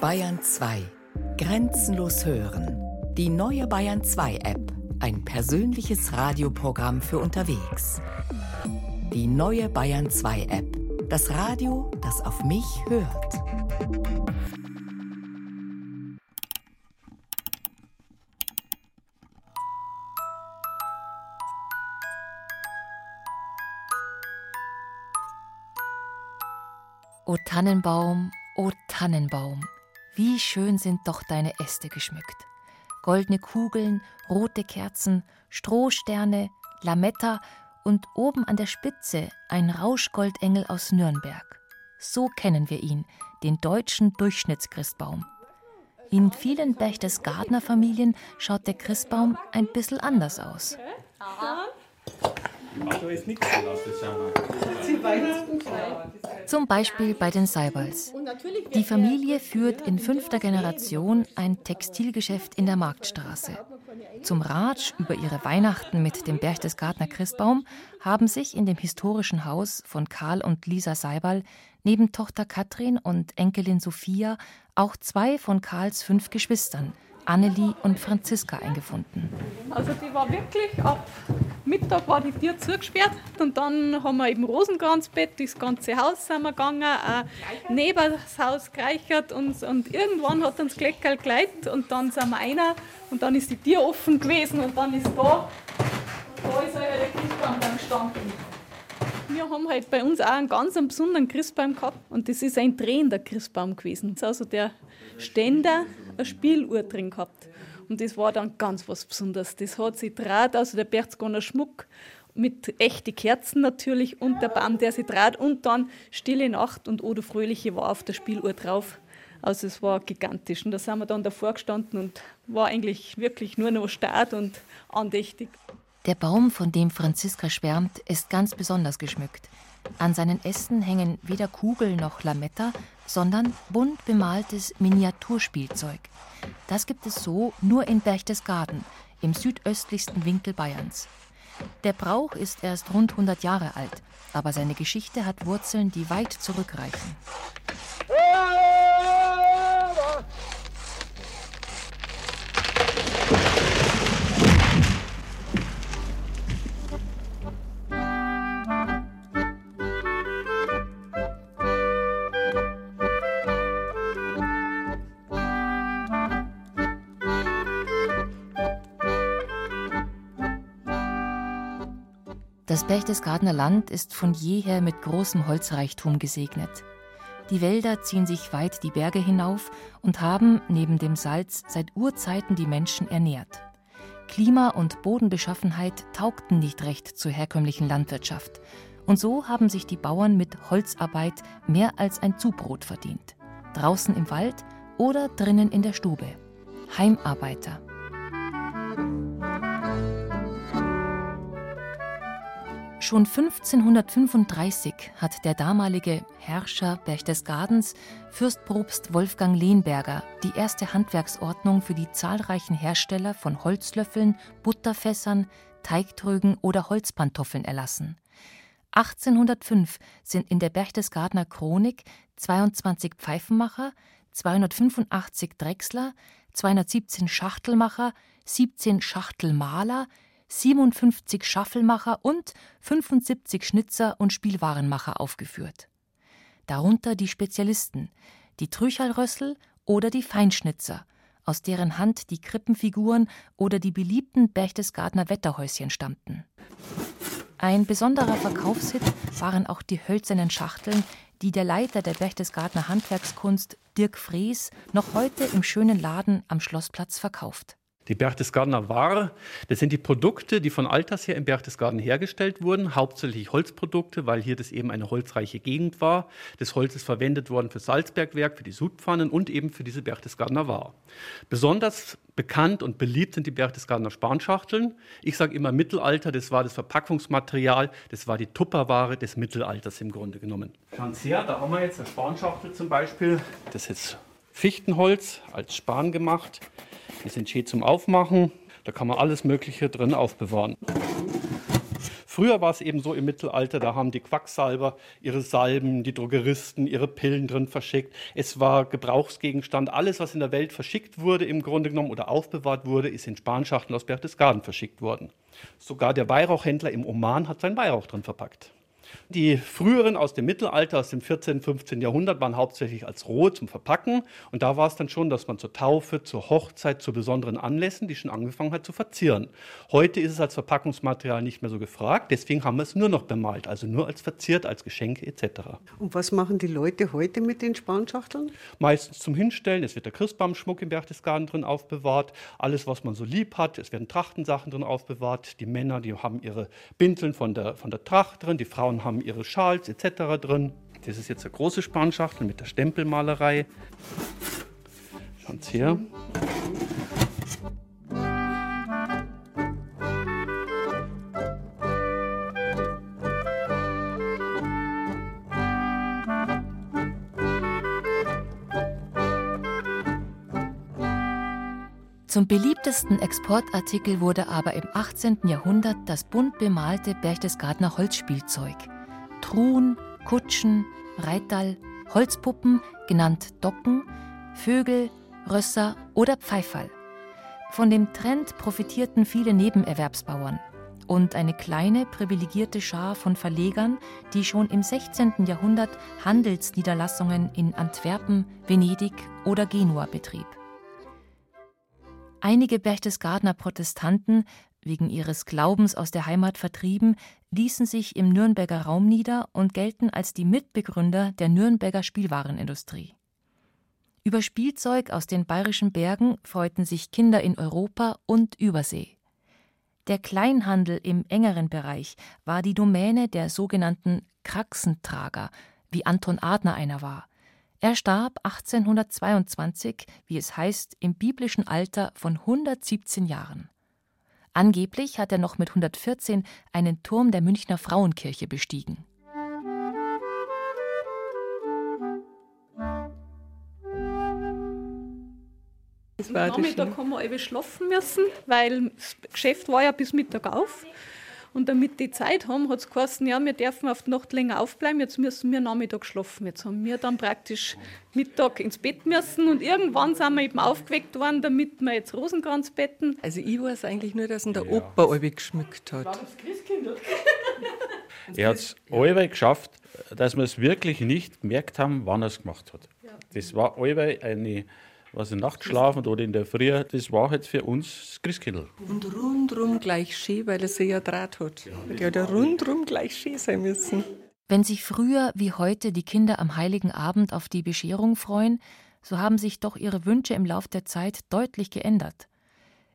Bayern 2. Grenzenlos hören. Die neue Bayern 2 App. Ein persönliches Radioprogramm für unterwegs. Die neue Bayern 2 App. Das Radio, das auf mich hört. O Tannenbaum, o Tannenbaum, wie schön sind doch deine Äste geschmückt. Goldene Kugeln, rote Kerzen, Strohsterne, Lametta und oben an der Spitze ein Rauschgoldengel aus Nürnberg. So kennen wir ihn, den deutschen Durchschnittschristbaum. In vielen Berchtesgadener Familien schaut der Christbaum ein bisschen anders aus. Zum Beispiel bei den Seibals. Die Familie führt in fünfter Generation ein Textilgeschäft in der Marktstraße. Zum Ratsch über ihre Weihnachten mit dem Berchtesgadener Christbaum haben sich in dem historischen Haus von Karl und Lisa Seibal neben Tochter Katrin und Enkelin Sophia auch zwei von Karls fünf Geschwistern, Annelie und Franziska, eingefunden. Also die war wirklich ab Mittag war die Tür zugesperrt und dann haben wir eben Rosenkranzbett, das ganze Haus sind wir gegangen, äh, neben das Haus gereichert und, und irgendwann hat uns Kleckerl geleitet und dann sind wir einer und dann ist die Tür offen gewesen und dann ist da, da ist der Christbaum dann gestanden. Wir haben halt bei uns auch einen ganz besonderen Christbaum gehabt und das ist ein drehender Christbaum gewesen. Also der Ständer eine Spieluhr drin gehabt. Und das war dann ganz was Besonderes. Das hat sich draht, also der Berchtesgadener Schmuck mit echten Kerzen natürlich und der Baum, der sich draht und dann Stille Nacht und Oder Fröhliche war auf der Spieluhr drauf. Also es war gigantisch. Und da sind wir dann davor gestanden und war eigentlich wirklich nur noch stark und andächtig. Der Baum, von dem Franziska schwärmt, ist ganz besonders geschmückt. An seinen Ästen hängen weder Kugel noch Lametta, sondern bunt bemaltes Miniaturspielzeug. Das gibt es so nur in Berchtesgaden, im südöstlichsten Winkel Bayerns. Der Brauch ist erst rund 100 Jahre alt, aber seine Geschichte hat Wurzeln, die weit zurückreichen. Berchtesgadener Land ist von jeher mit großem Holzreichtum gesegnet. Die Wälder ziehen sich weit die Berge hinauf und haben neben dem Salz seit Urzeiten die Menschen ernährt. Klima und Bodenbeschaffenheit taugten nicht recht zur herkömmlichen Landwirtschaft. Und so haben sich die Bauern mit Holzarbeit mehr als ein Zubrot verdient. Draußen im Wald oder drinnen in der Stube. Heimarbeiter. Schon 1535 hat der damalige Herrscher Berchtesgadens, Fürstprobst Wolfgang Lehnberger, die erste Handwerksordnung für die zahlreichen Hersteller von Holzlöffeln, Butterfässern, Teigtrögen oder Holzpantoffeln erlassen. 1805 sind in der Berchtesgadener Chronik 22 Pfeifenmacher, 285 Drechsler, 217 Schachtelmacher, 17 Schachtelmaler, 57 Schaffelmacher und 75 Schnitzer und Spielwarenmacher aufgeführt. Darunter die Spezialisten, die Trüchalrössel oder die Feinschnitzer, aus deren Hand die Krippenfiguren oder die beliebten Berchtesgadener Wetterhäuschen stammten. Ein besonderer Verkaufshit waren auch die hölzernen Schachteln, die der Leiter der Berchtesgadener Handwerkskunst, Dirk Fries, noch heute im schönen Laden am Schlossplatz verkauft. Die Berchtesgadener Ware, das sind die Produkte, die von alters her im Berchtesgaden hergestellt wurden, hauptsächlich Holzprodukte, weil hier das eben eine holzreiche Gegend war. Das Holz ist verwendet worden für Salzbergwerk, für die Sudpfannen und eben für diese Berchtesgadener Ware. Besonders bekannt und beliebt sind die Berchtesgadener Spanschachteln. Ich sage immer Mittelalter, das war das Verpackungsmaterial, das war die Tupperware des Mittelalters im Grunde genommen. Sie her, da haben wir jetzt eine Spanschachtel zum Beispiel. Das ist Fichtenholz als Span gemacht. Die sind schön zum Aufmachen. Da kann man alles Mögliche drin aufbewahren. Früher war es eben so im Mittelalter, da haben die Quacksalber ihre Salben, die Drogeristen ihre Pillen drin verschickt. Es war Gebrauchsgegenstand. Alles, was in der Welt verschickt wurde, im Grunde genommen oder aufbewahrt wurde, ist in Spanschachteln aus Berchtesgaden verschickt worden. Sogar der Weihrauchhändler im Oman hat seinen Weihrauch drin verpackt. Die früheren aus dem Mittelalter, aus dem 14., 15. Jahrhundert, waren hauptsächlich als roh zum Verpacken. Und da war es dann schon, dass man zur Taufe, zur Hochzeit, zu besonderen Anlässen, die schon angefangen hat zu verzieren. Heute ist es als Verpackungsmaterial nicht mehr so gefragt. Deswegen haben wir es nur noch bemalt, also nur als verziert, als Geschenke etc. Und was machen die Leute heute mit den Spanschachteln? Meistens zum Hinstellen. Es wird der Christbaumschmuck im Berchtesgaden drin aufbewahrt. Alles, was man so lieb hat. Es werden Trachtensachen drin aufbewahrt. Die Männer, die haben ihre Binteln von der, von der Tracht drin. Die Frauen haben ihre Schals etc. drin. Das ist jetzt eine große Spanschachtel mit der Stempelmalerei. Schaut's hier. Zum beliebtesten Exportartikel wurde aber im 18. Jahrhundert das bunt bemalte Berchtesgadener Holzspielzeug. Truhen, Kutschen, Reitall, Holzpuppen, genannt Docken, Vögel, Rösser oder Pfeifall. Von dem Trend profitierten viele Nebenerwerbsbauern und eine kleine privilegierte Schar von Verlegern, die schon im 16. Jahrhundert Handelsniederlassungen in Antwerpen, Venedig oder Genua betrieb. Einige Berchtesgadener Protestanten, wegen ihres Glaubens aus der Heimat vertrieben, ließen sich im Nürnberger Raum nieder und gelten als die Mitbegründer der Nürnberger Spielwarenindustrie. Über Spielzeug aus den bayerischen Bergen freuten sich Kinder in Europa und Übersee. Der Kleinhandel im engeren Bereich war die Domäne der sogenannten Kraxentrager, wie Anton Adner einer war, er starb 1822, wie es heißt, im biblischen Alter von 117 Jahren. Angeblich hat er noch mit 114 einen Turm der Münchner Frauenkirche bestiegen. Am Nachmittag haben wir eben schlafen müssen, weil das Geschäft war ja bis Mittag auf. Und damit die Zeit haben, hat es geheißen, ja, wir dürfen auf die Nacht länger aufbleiben, jetzt müssen wir Nachmittag schlafen. Jetzt haben wir dann praktisch Mittag ins Bett müssen und irgendwann sind wir eben aufgeweckt worden, damit wir jetzt Rosenkranz betten. Also ich weiß eigentlich nur, dass ihn der ja. Opa alle geschmückt hat. War das Christkindl? er hat es alle geschafft, dass wir es wirklich nicht gemerkt haben, wann er es gemacht hat. Ja. Das war alle eine was in Nacht schlafen oder in der Früh, das war halt für uns das Christkindl. Und rundrum gleich schön, weil er sie ja Draht hat. Ja, hat ja rundrum gleich schön sein müssen. Wenn sich früher wie heute die Kinder am Heiligen Abend auf die Bescherung freuen, so haben sich doch ihre Wünsche im Lauf der Zeit deutlich geändert.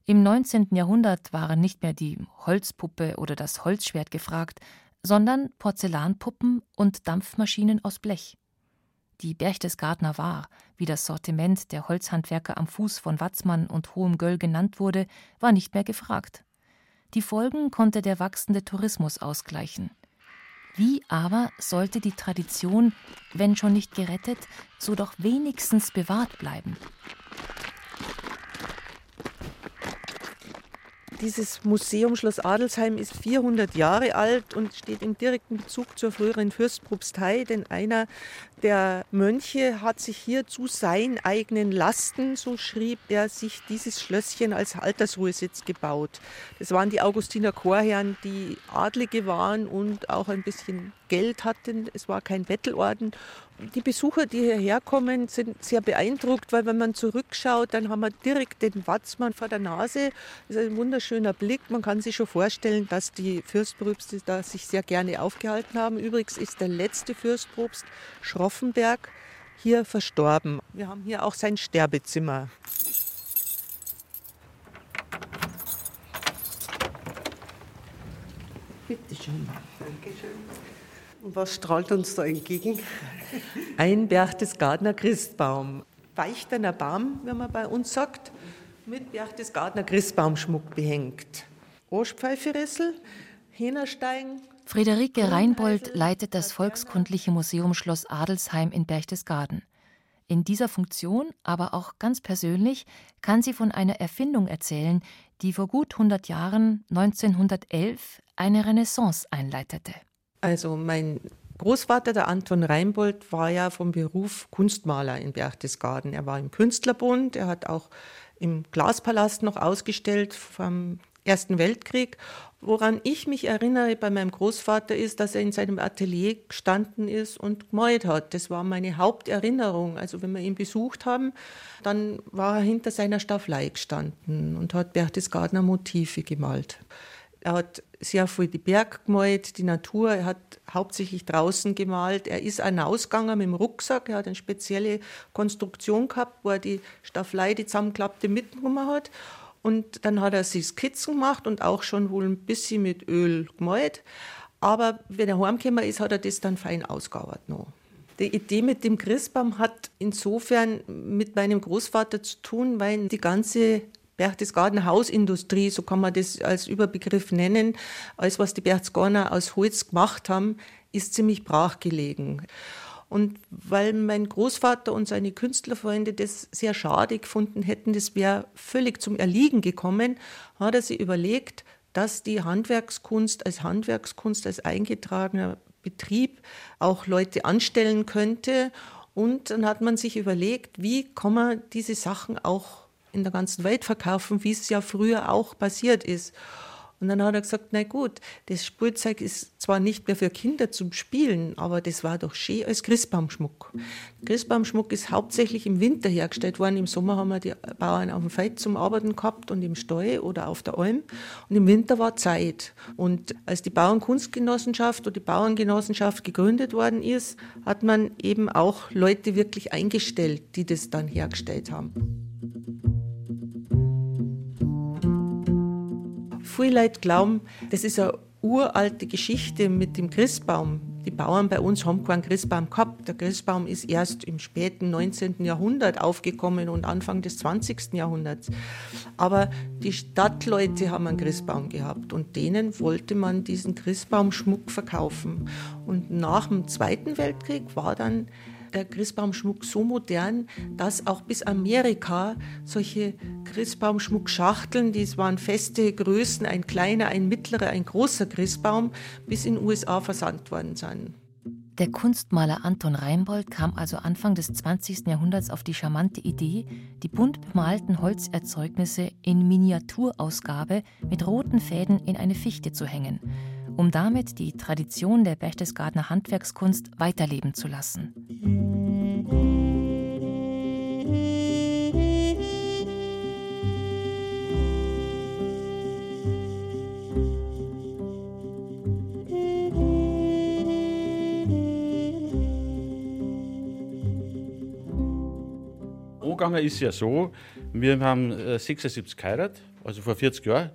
Im 19. Jahrhundert waren nicht mehr die Holzpuppe oder das Holzschwert gefragt, sondern Porzellanpuppen und Dampfmaschinen aus Blech. Die Berchtesgadener war, wie das Sortiment der Holzhandwerker am Fuß von Watzmann und Hohem Göll genannt wurde, war nicht mehr gefragt. Die Folgen konnte der wachsende Tourismus ausgleichen. Wie aber sollte die Tradition, wenn schon nicht gerettet, so doch wenigstens bewahrt bleiben? Dieses Museum Schloss Adelsheim ist 400 Jahre alt und steht im direkten Bezug zur früheren Fürstpropstei, denn einer der Mönche hat sich hier zu seinen eigenen Lasten, so schrieb er, sich dieses Schlösschen als Altersruhesitz gebaut. Das waren die Augustiner Chorherren, die Adlige waren und auch ein bisschen Geld hatten. Es war kein Bettelorden. Die Besucher, die hierher kommen, sind sehr beeindruckt, weil wenn man zurückschaut, dann haben wir direkt den Watzmann vor der Nase. Das ist ein wunderschöner Blick. Man kann sich schon vorstellen, dass die Fürstprobste da sich sehr gerne aufgehalten haben. Übrigens ist der letzte Fürstprobst Schroff Offenberg hier verstorben. Wir haben hier auch sein Sterbezimmer. Bitte schön. Dankeschön. Und was strahlt uns da entgegen? Ein Berchtesgadener Christbaum. Weichterner Baum, wie man bei uns sagt, mit Berchtesgadener Christbaumschmuck behängt. Oschpfeiferessel, Hähnerstein, Friederike Reinbold leitet das Volkskundliche Museum Schloss Adelsheim in Berchtesgaden. In dieser Funktion, aber auch ganz persönlich, kann sie von einer Erfindung erzählen, die vor gut 100 Jahren, 1911, eine Renaissance einleitete. Also mein Großvater, der Anton Reinbold, war ja vom Beruf Kunstmaler in Berchtesgaden. Er war im Künstlerbund, er hat auch im Glaspalast noch ausgestellt vom Ersten Weltkrieg. Woran ich mich erinnere bei meinem Großvater ist, dass er in seinem Atelier gestanden ist und gemalt hat. Das war meine Haupterinnerung. Also wenn wir ihn besucht haben, dann war er hinter seiner Staffelei gestanden und hat Berchtesgadener Motive gemalt. Er hat sehr viel die Berg gemalt, die Natur. Er hat hauptsächlich draußen gemalt. Er ist hinausgegangen mit dem Rucksack. Er hat eine spezielle Konstruktion gehabt, wo er die Staffelei, die zusammenklappte, mitgenommen hat. Und dann hat er sich Skizzen gemacht und auch schon wohl ein bisschen mit Öl gemalt. Aber wenn er heimgekommen ist, hat er das dann fein ausgearbeitet noch. Die Idee mit dem Christbaum hat insofern mit meinem Großvater zu tun, weil die ganze Berchtesgadener Hausindustrie, so kann man das als Überbegriff nennen, alles was die Berchtesgadener aus Holz gemacht haben, ist ziemlich brachgelegen. Und weil mein Großvater und seine Künstlerfreunde das sehr schade gefunden hätten, das wäre völlig zum Erliegen gekommen, hat er sich überlegt, dass die Handwerkskunst als Handwerkskunst, als eingetragener Betrieb auch Leute anstellen könnte. Und dann hat man sich überlegt, wie kann man diese Sachen auch in der ganzen Welt verkaufen, wie es ja früher auch passiert ist. Und dann hat er gesagt, na gut, das Spielzeug ist zwar nicht mehr für Kinder zum Spielen, aber das war doch schön als Christbaumschmuck. Christbaumschmuck ist hauptsächlich im Winter hergestellt worden. Im Sommer haben wir die Bauern auf dem Feld zum Arbeiten gehabt und im Stall oder auf der Alm. Und im Winter war Zeit. Und als die Bauernkunstgenossenschaft oder die Bauerngenossenschaft gegründet worden ist, hat man eben auch Leute wirklich eingestellt, die das dann hergestellt haben. Viele Leute glauben, das ist eine uralte Geschichte mit dem Christbaum. Die Bauern bei uns haben keinen Christbaum gehabt. Der Christbaum ist erst im späten 19. Jahrhundert aufgekommen und Anfang des 20. Jahrhunderts. Aber die Stadtleute haben einen Christbaum gehabt und denen wollte man diesen Christbaumschmuck verkaufen. Und nach dem Zweiten Weltkrieg war dann der Christbaumschmuck so modern, dass auch bis Amerika solche Christbaumschmuckschachteln, die waren feste Größen, ein kleiner, ein mittlerer, ein großer Christbaum, bis in den USA versandt worden sind. Der Kunstmaler Anton Reinbold kam also Anfang des 20. Jahrhunderts auf die charmante Idee, die bunt bemalten Holzerzeugnisse in Miniaturausgabe mit roten Fäden in eine Fichte zu hängen um damit die Tradition der Berchtesgadener Handwerkskunst weiterleben zu lassen. Angegangen ist ja so, wir haben 76 äh, geheiratet, also vor 40 Jahren.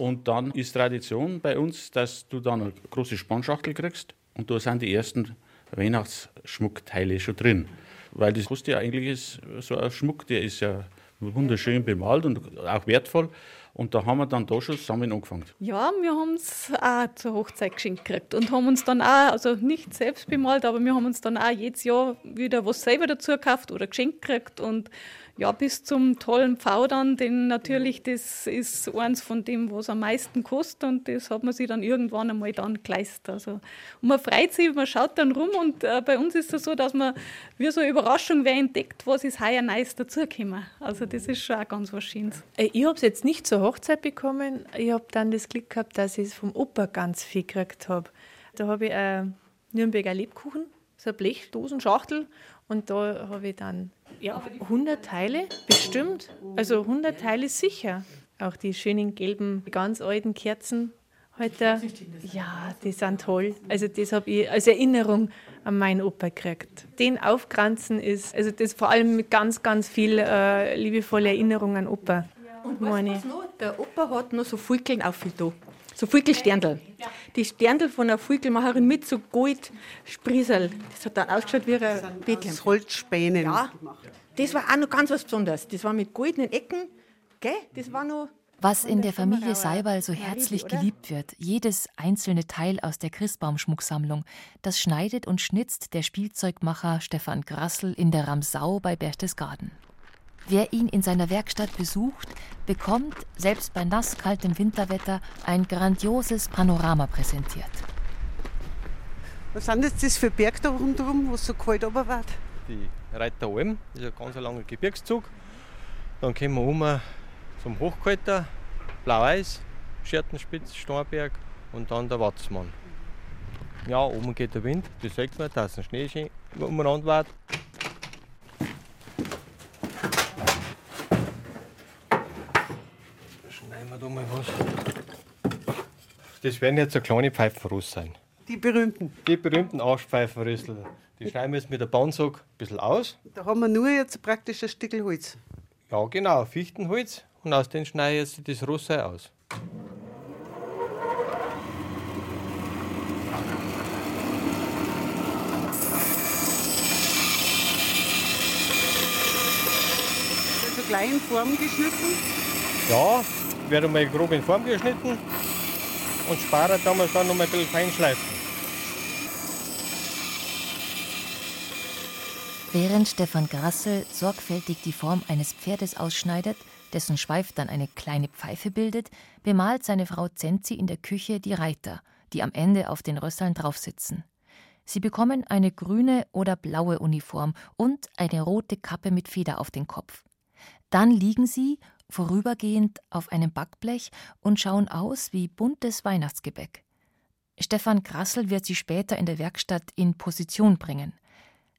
Und dann ist Tradition bei uns, dass du dann eine große Spannschachtel kriegst und da sind die ersten Weihnachtsschmuckteile schon drin. Weil das kostet ja eigentlich so ein Schmuck, der ist ja wunderschön bemalt und auch wertvoll. Und da haben wir dann da schon zusammen angefangen. Ja, wir haben es auch zur Hochzeit geschenkt gekriegt und haben uns dann auch, also nicht selbst bemalt, aber wir haben uns dann auch jedes Jahr wieder was selber dazu gekauft oder geschenkt gekriegt und ja, bis zum tollen Pfau denn natürlich, das ist eins von dem, was am meisten kostet und das hat man sich dann irgendwann einmal dann geleistet. Also, und man freut sich, man schaut dann rum und äh, bei uns ist es so, dass man wie so eine Überraschung, wer entdeckt, was ist heuer Neues dazugekommen. Also das ist schon auch ganz was Schönes. Äh, ich habe es jetzt nicht zur Hochzeit bekommen, ich habe dann das Glück gehabt, dass ich es vom Opa ganz viel gekriegt habe. Da habe ich einen Nürnberger Lebkuchen, so eine Blechdosenschachtel und da habe ich dann ja, 100 Teile, bestimmt. Also 100 Teile sicher. Auch die schönen gelben, ganz alten Kerzen heute. Ja, die sind toll. Also das habe ich als Erinnerung an meinen Opa gekriegt. Den Aufkranzen ist, also das vor allem mit ganz, ganz viel äh, liebevolle Erinnerung an Opa. Und meine. Was noch? Der Opa hat noch so Fulkeln auf da. So Fulkelsterndl. Die Sterndl von einer Fulkelmacherin mit so Goldspriesel. Das hat dann ausgeschaut wie ein Bethlehem. Holzspänen. Ja, das war auch noch ganz was Besonderes. Das war mit goldenen Ecken. Gell? Das war noch. Was in der Familie Seibal so herzlich geliebt wird, jedes einzelne Teil aus der Christbaumschmucksammlung, das schneidet und schnitzt der Spielzeugmacher Stefan Grassel in der Ramsau bei Berchtesgaden. Wer ihn in seiner Werkstatt besucht, bekommt, selbst bei nasskaltem Winterwetter, ein grandioses Panorama präsentiert. Was sind jetzt das für Berge da rundherum, wo es so kalt aber wird? Die Reiteralm, das ist ein ganz langer Gebirgszug. Dann kommen wir um zum Hochkalter, Blau-Eis, Schertenspitz, Steinberg und dann der Watzmann. Ja, oben geht der Wind, das sieht man, dass ein Schnee schön umeinander wird. Schneiden wir da mal was. Das werden jetzt so kleine Pfeifenrost sein. Die berühmten. Die berühmten Arschpfeifenrüssel. Die schneiden wir jetzt mit der Bandsack ein bisschen aus. Da haben wir nur jetzt praktisch ein Stück Holz. Ja, genau, Fichtenholz. Und aus dem schneide ich jetzt das Russe aus. Also klein in Form geschnitten. Ja, wird einmal grob in Form geschnitten und Sparer damals dann noch ein bisschen fein schleifen. Während Stefan Grassel sorgfältig die Form eines Pferdes ausschneidet, dessen Schweif dann eine kleine Pfeife bildet, bemalt seine Frau Zenzi in der Küche die Reiter, die am Ende auf den Rösseln draufsitzen. Sie bekommen eine grüne oder blaue Uniform und eine rote Kappe mit Feder auf den Kopf. Dann liegen sie, vorübergehend, auf einem Backblech und schauen aus wie buntes Weihnachtsgebäck. Stefan Grassel wird sie später in der Werkstatt in Position bringen.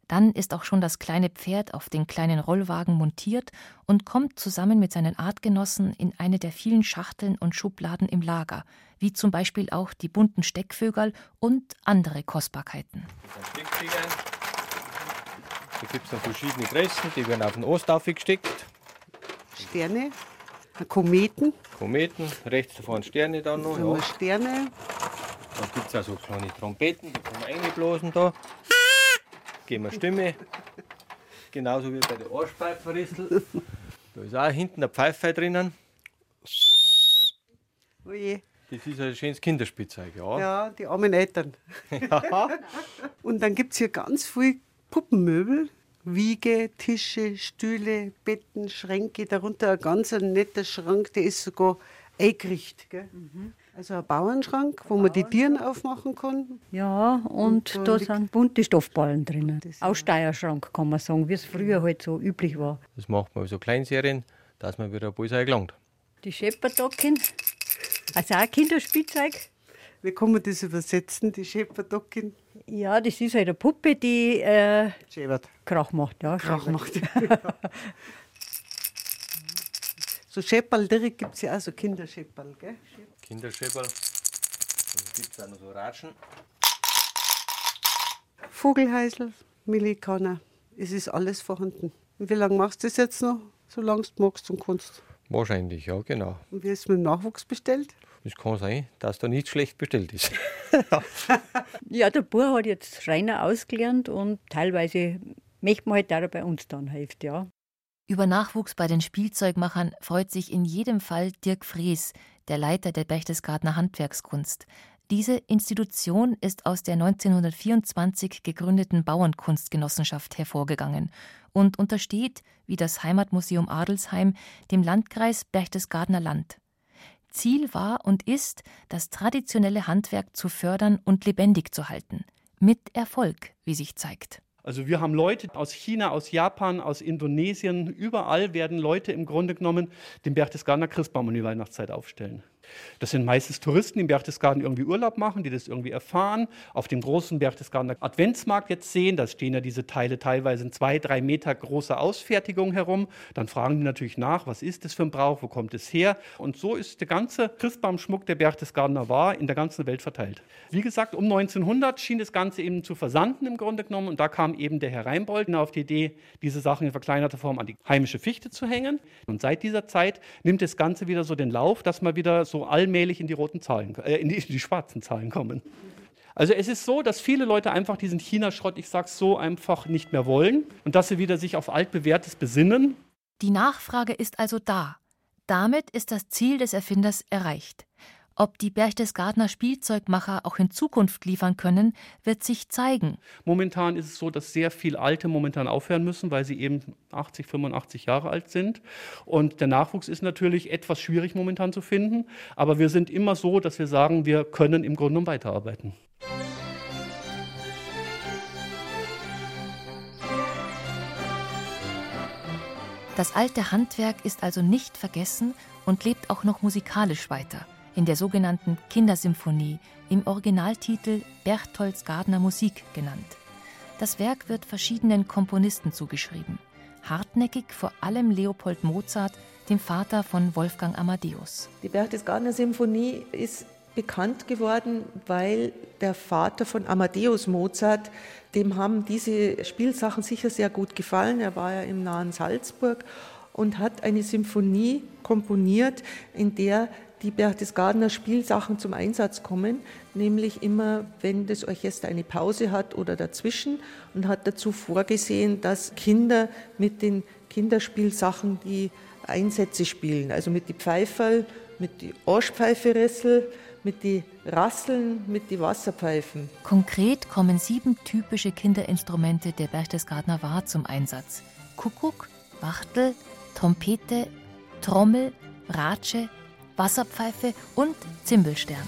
Dann ist auch schon das kleine Pferd auf den kleinen Rollwagen montiert und kommt zusammen mit seinen Artgenossen in eine der vielen Schachteln und Schubladen im Lager, wie zum Beispiel auch die bunten Steckvögel und andere Kostbarkeiten. Da gibt es noch verschiedene Größen, die werden auf den Ost aufgesteckt. Sterne, Kometen. Kometen, rechts davon Sterne dann noch. Wir Ja. Sterne. Dann gibt es auch so kleine Trompeten, die kann man einblasen da. Geben wir Stimme. Genauso wie bei der Arschpfeifenrissel. Da ist auch hinten eine Pfeife drinnen. Oje. Das ist ein schönes Kinderspielzeug, ja. Ja, die armen Eltern. Ja. Und dann gibt es hier ganz viel Puppenmöbel. Wiege, Tische, Stühle, Betten, Schränke, darunter ein ganz ein netter Schrank, der ist sogar eingerichtet. Gell? Also ein Bauernschrank, wo man die Tieren aufmachen kann. Ja, und, Und da da sind bunte Stoffballen drinnen. Das ist- Aussteierschrank kann man sagen, wie es früher halt so üblich war. Das macht man so Kleinserien, dass man wieder ein Bullseye gelangt. Die Schepperdocken, also auch Kinderspielzeug. Wie kann man das übersetzen, die Schäferdocken? Ja, das ist halt eine Puppe, die äh, Schäbert. Krach macht. Ja, Krach macht. so Schäpperl direkt gibt es ja auch so Kinderschäpperl, gell? Kinderschäpperl. Dann gibt es auch noch so Ratschen. Vogelhäusl, Millikaner. Es ist alles vorhanden. Und wie lange machst du das jetzt noch? Solange du magst und kannst. Wahrscheinlich, ja, genau. Und wie ist mit dem Nachwuchs bestellt? Es kann sein, dass da nicht schlecht bestellt ist. Ja, der Bub hat jetzt Schreiner ausgelernt und teilweise möchte man halt auch bei uns dann helfen, ja. Über Nachwuchs bei den Spielzeugmachern freut sich in jedem Fall Dirk Fries, der Leiter der Berchtesgadener Handwerkskunst. Diese Institution ist aus der 1924 gegründeten Bauernkunstgenossenschaft hervorgegangen und untersteht, wie das Heimatmuseum Adelsheim, dem Landkreis Berchtesgadener Land. Ziel war und ist, das traditionelle Handwerk zu fördern und lebendig zu halten. Mit Erfolg, wie sich zeigt. Also wir haben Leute aus China, aus Japan, aus Indonesien, überall werden Leute im Grunde genommen den Berchtesgadener Christbaum um die Weihnachtszeit aufstellen. Das sind meistens Touristen, die im Berchtesgaden irgendwie Urlaub machen, die das irgendwie erfahren, auf dem großen Berchtesgadener Adventsmarkt jetzt sehen, da stehen ja diese Teile teilweise in zwei, drei Meter große Ausfertigung herum. Dann fragen die natürlich nach, was ist das für ein Brauch, wo kommt es her? Und so ist der ganze Christbaumschmuck, der Berchtesgadener war, in der ganzen Welt verteilt. Wie gesagt, um 1900 schien das Ganze eben zu versanden im Grunde genommen und da kam eben der Herr Reinbold auf die Idee, diese Sachen in verkleinerter Form an die heimische Fichte zu hängen. Und seit dieser Zeit nimmt das Ganze wieder so den Lauf, dass wir wieder so allmählich in die roten Zahlen, äh, in, die, in die schwarzen Zahlen kommen. Also es ist so, dass viele Leute einfach diesen China-Schrott, ich sag's so, einfach nicht mehr wollen und dass sie wieder sich auf altbewährtes besinnen. Die Nachfrage ist also da. Damit ist das Ziel des Erfinders erreicht. Ob die Berchtesgadener Spielzeugmacher auch in Zukunft liefern können, wird sich zeigen. Momentan ist es so, dass sehr viel Alte momentan aufhören müssen, weil sie eben 80, 85 Jahre alt sind. Und der Nachwuchs ist natürlich etwas schwierig momentan zu finden. Aber wir sind immer so, dass wir sagen, wir können im Grunde weiterarbeiten. Das alte Handwerk ist also nicht vergessen und lebt auch noch musikalisch weiter in der sogenannten Kindersymphonie, im Originaltitel Berchtolds Gardner Musik genannt. Das Werk wird verschiedenen Komponisten zugeschrieben. Hartnäckig vor allem Leopold Mozart, dem Vater von Wolfgang Amadeus. Die Berchtesgadener Symphonie ist bekannt geworden, weil der Vater von Amadeus Mozart, dem haben diese Spielsachen sicher sehr gut gefallen. Er war ja im nahen Salzburg und hat eine Symphonie komponiert, in der die Berchtesgadener Spielsachen zum Einsatz kommen, nämlich immer, wenn das Orchester eine Pause hat oder dazwischen und hat dazu vorgesehen, dass Kinder mit den Kinderspielsachen die Einsätze spielen, also mit die Pfeiferl, mit die Arschpfeiferessel, mit die Rasseln, mit die Wasserpfeifen. Konkret kommen sieben typische Kinderinstrumente der Berchtesgadener Wahr zum Einsatz. Kuckuck, Wachtel, Trompete, Trommel, Ratsche, Wasserpfeife und Zimbelstern.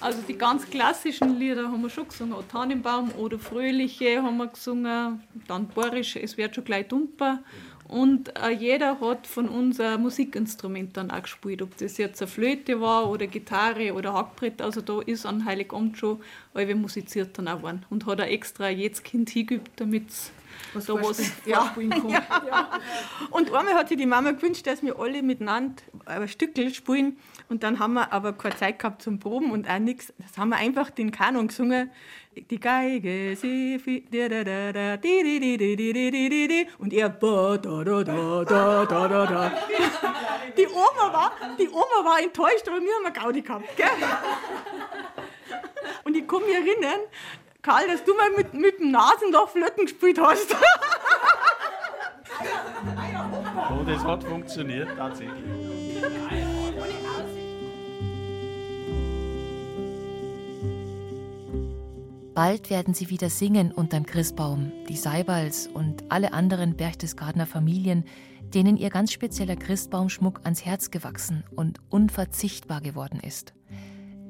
Also die ganz klassischen Lieder haben wir schon gesungen, Tannenbaum oder Fröhliche haben wir gesungen, dann Bohrisch, es wird schon gleich dumper und äh, jeder hat von uns ein Musikinstrument dann auch gespielt, ob das jetzt eine Flöte war oder Gitarre oder Hackbrett. Also da ist an Heiligabend schon alle musiziert dann auch worden und hat er extra jedes Kind hingeübt, damit was da was ja. Ja. Und einmal hat sich die Mama gewünscht, dass wir alle miteinander ein Stückel spielen. Und dann haben wir aber keine Zeit gehabt zum Proben und auch nichts. Das haben wir einfach den Kanon gesungen die Geige, sie, da, da, da, da, di, di, di, di, di, di, di, di, und er, ba, da, da, da, da, da, da, da. Die Oma war, die Oma war enttäuscht, aber wir haben eine Gaudi gehabt, gell? Und ich kann mich erinnern, Karl, dass du mal mit, mit dem Nasenloch Flöten gespielt hast. Oh, das hat funktioniert, tatsächlich. Bald werden sie wieder singen unterm Christbaum, die Seibals und alle anderen Berchtesgadener Familien, denen ihr ganz spezieller Christbaumschmuck ans Herz gewachsen und unverzichtbar geworden ist.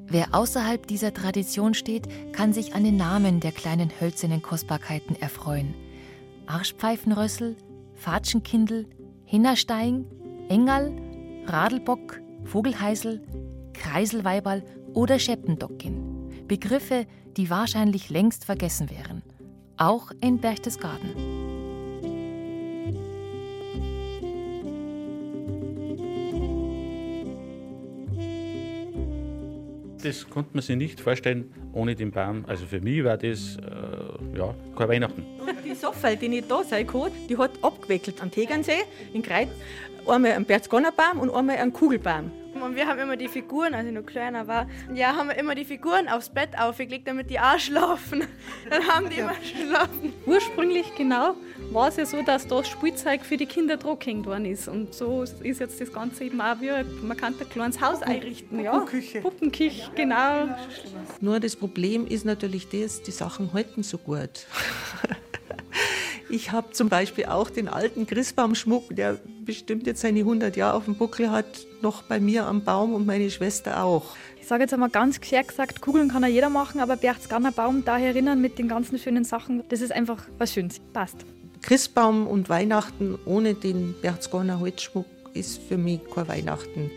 Wer außerhalb dieser Tradition steht, kann sich an den Namen der kleinen hölzernen Kostbarkeiten erfreuen. Arschpfeifenrössel, Fatschenkindel, Hinnerstein, Engal, Radelbock, Vogelheisel, Kreiselweiberl oder Scheppendockin. Begriffe, die wahrscheinlich längst vergessen wären. Auch in Berchtesgaden. Das konnte man sich nicht vorstellen ohne den Baum. Also für mich war das äh, ja, kein Weihnachten. Die Soffel, die ich da sein kann, die hat abgewickelt am Tegernsee in Kreit. Einmal einen Berchtesgadener und einmal einen Kugelbaum. Und wir haben immer die Figuren, als ich noch kleiner war, ja, haben wir immer die Figuren aufs Bett aufgelegt, damit die auch schlafen. Dann haben die ja. immer geschlafen. Ursprünglich genau war es ja so, dass das Spielzeug für die Kinder gehängt worden ist. Und so ist jetzt das Ganze eben auch wie, man kann ein kleines Haus einrichten. Ja. Puppenküche. Puppenküche, genau. Nur das Problem ist natürlich das, die Sachen halten so gut. Ich habe zum Beispiel auch den alten Christbaumschmuck, der bestimmt jetzt seine 100 Jahre auf dem Buckel hat, noch bei mir am Baum und meine Schwester auch. Ich sage jetzt einmal ganz klar gesagt, Kugeln kann ja jeder machen, aber Berchtesgadener Baum da erinnern mit den ganzen schönen Sachen, das ist einfach was Schönes. Passt. Christbaum und Weihnachten ohne den Berchtesgadener Holzschmuck ist für mich kein Weihnachten.